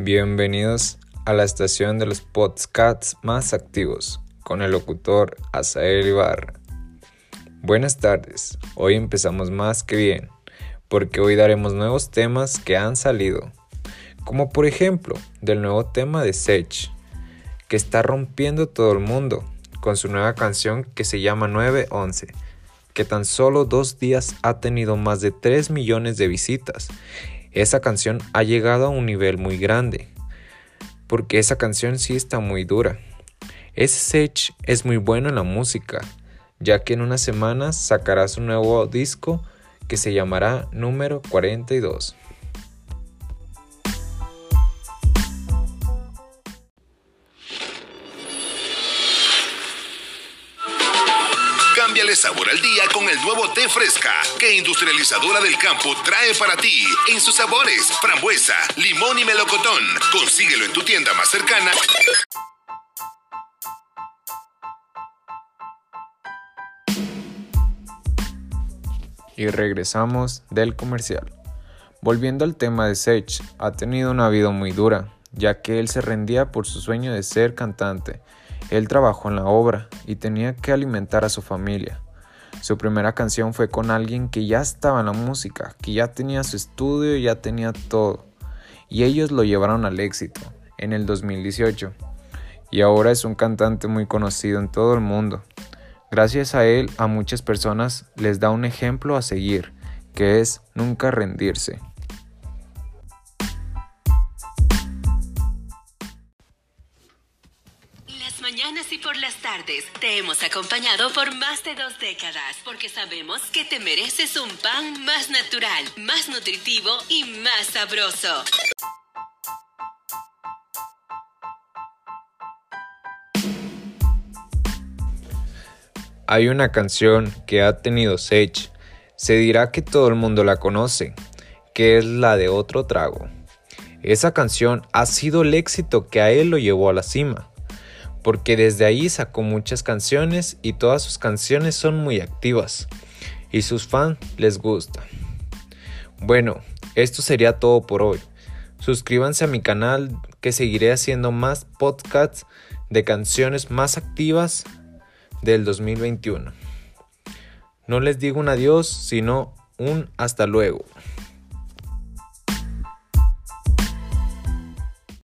Bienvenidos a la estación de los podcasts más activos con el locutor Asael Ibarra. Buenas tardes, hoy empezamos más que bien, porque hoy daremos nuevos temas que han salido, como por ejemplo del nuevo tema de Sech, que está rompiendo todo el mundo con su nueva canción que se llama 911, que tan solo dos días ha tenido más de 3 millones de visitas esa canción ha llegado a un nivel muy grande, porque esa canción sí está muy dura. Ese Sech es muy bueno en la música, ya que en unas semanas sacará su nuevo disco que se llamará número 42. Cámbiale sabor al día con el nuevo té fresca que Industrializadora del Campo trae para ti en sus sabores frambuesa, limón y melocotón. Consíguelo en tu tienda más cercana. Y regresamos del comercial. Volviendo al tema de Sage, ha tenido una vida muy dura, ya que él se rendía por su sueño de ser cantante él trabajó en la obra y tenía que alimentar a su familia. Su primera canción fue con alguien que ya estaba en la música, que ya tenía su estudio ya tenía todo. Y ellos lo llevaron al éxito en el 2018. Y ahora es un cantante muy conocido en todo el mundo. Gracias a él a muchas personas les da un ejemplo a seguir, que es nunca rendirse. Mañanas y por las tardes te hemos acompañado por más de dos décadas porque sabemos que te mereces un pan más natural, más nutritivo y más sabroso. Hay una canción que ha tenido Sage, se dirá que todo el mundo la conoce, que es la de Otro Trago. Esa canción ha sido el éxito que a él lo llevó a la cima porque desde ahí sacó muchas canciones y todas sus canciones son muy activas y sus fans les gusta. Bueno, esto sería todo por hoy. Suscríbanse a mi canal que seguiré haciendo más podcasts de canciones más activas del 2021. No les digo un adiós, sino un hasta luego.